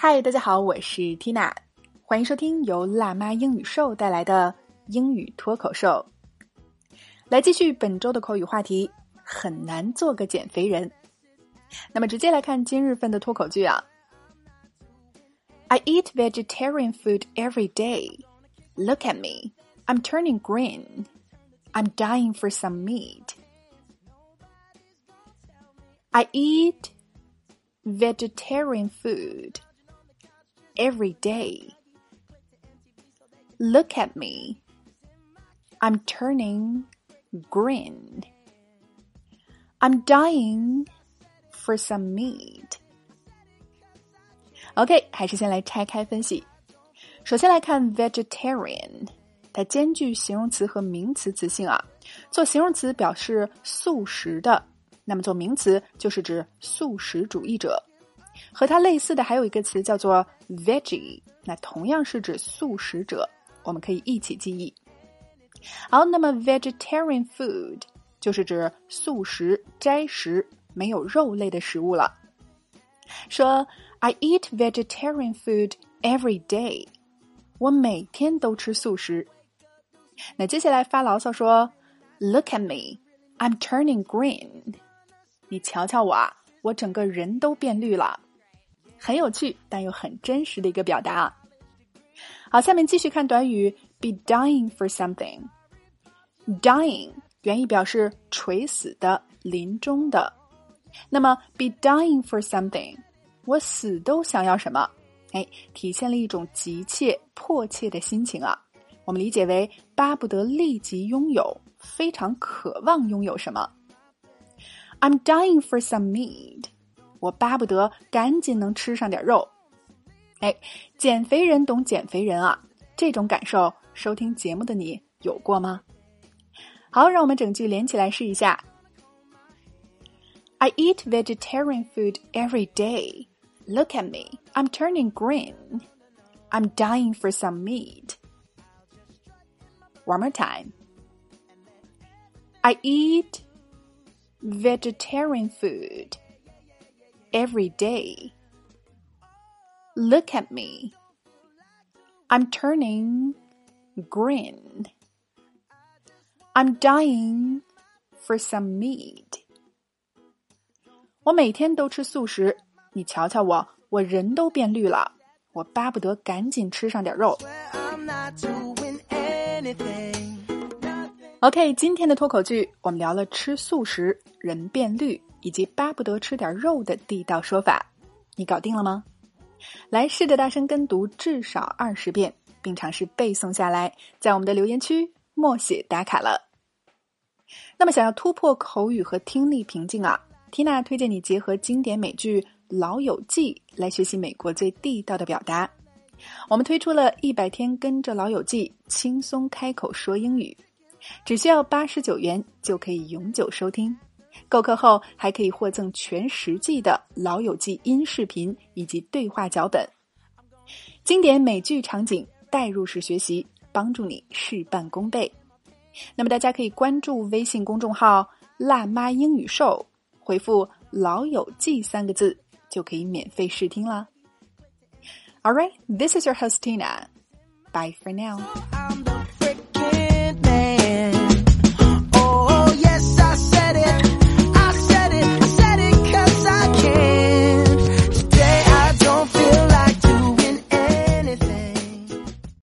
嗨，大家好，我是 Tina，欢迎收听由辣妈英语秀带来的英语脱口秀。来继续本周的口语话题，很难做个减肥人。那么直接来看今日份的脱口剧啊。I eat vegetarian food every day. Look at me. I'm turning green. I'm dying for some meat. I eat vegetarian food every day. Look at me. I'm turning green. I'm dying for some meat. OK，还是先来拆开分析。首先来看 vegetarian，它兼具形容词和名词词性啊。做形容词表示素食的，那么做名词就是指素食主义者。 和它类似的还有一个词叫做 veggie，那同样是指素食者，我们可以一起记忆。好，那么 vegetarian food 就是指素食、斋食、没有肉类的食物了。说 I eat vegetarian food every day，我每天都吃素食。那接下来发牢骚说 Look at me，I'm turning green，你瞧瞧我啊，我整个人都变绿了。很有趣但又很真实的一个表达。好，下面继续看短语 be dying for something。dying 原意表示垂死的、临终的。那么 be dying for something，我死都想要什么？哎，体现了一种急切、迫切的心情啊。我们理解为巴不得立即拥有，非常渴望拥有什么。I'm dying for some meat。我巴不得赶紧能吃上点肉，哎，减肥人懂减肥人啊，这种感受，收听节目的你有过吗？好，让我们整句连起来试一下。I eat vegetarian food every day. Look at me, I'm turning green. I'm dying for some meat. One more time. I eat vegetarian food every day. Look at me. I'm turning green. I'm dying for some meat. 我每天都吃素食，你瞧瞧我，我人都变绿了。我巴不得赶紧吃上点肉。OK，今天的脱口剧我们聊了吃素食人变绿。 以及巴不得吃点肉的地道说法，你搞定了吗？来试着大声跟读至少二十遍，并尝试背诵下来，在我们的留言区默写打卡了。那么，想要突破口语和听力瓶颈啊缇娜推荐你结合经典美剧《老友记》来学习美国最地道的表达。我们推出了一百天跟着《老友记》轻松开口说英语，只需要八十九元就可以永久收听。购课后还可以获赠全十季的《老友记》音视频以及对话脚本，经典美剧场景代入式学习，帮助你事半功倍。那么大家可以关注微信公众号“辣妈英语秀”，回复“老友记”三个字就可以免费试听啦。All right, this is your hostina. Bye for now.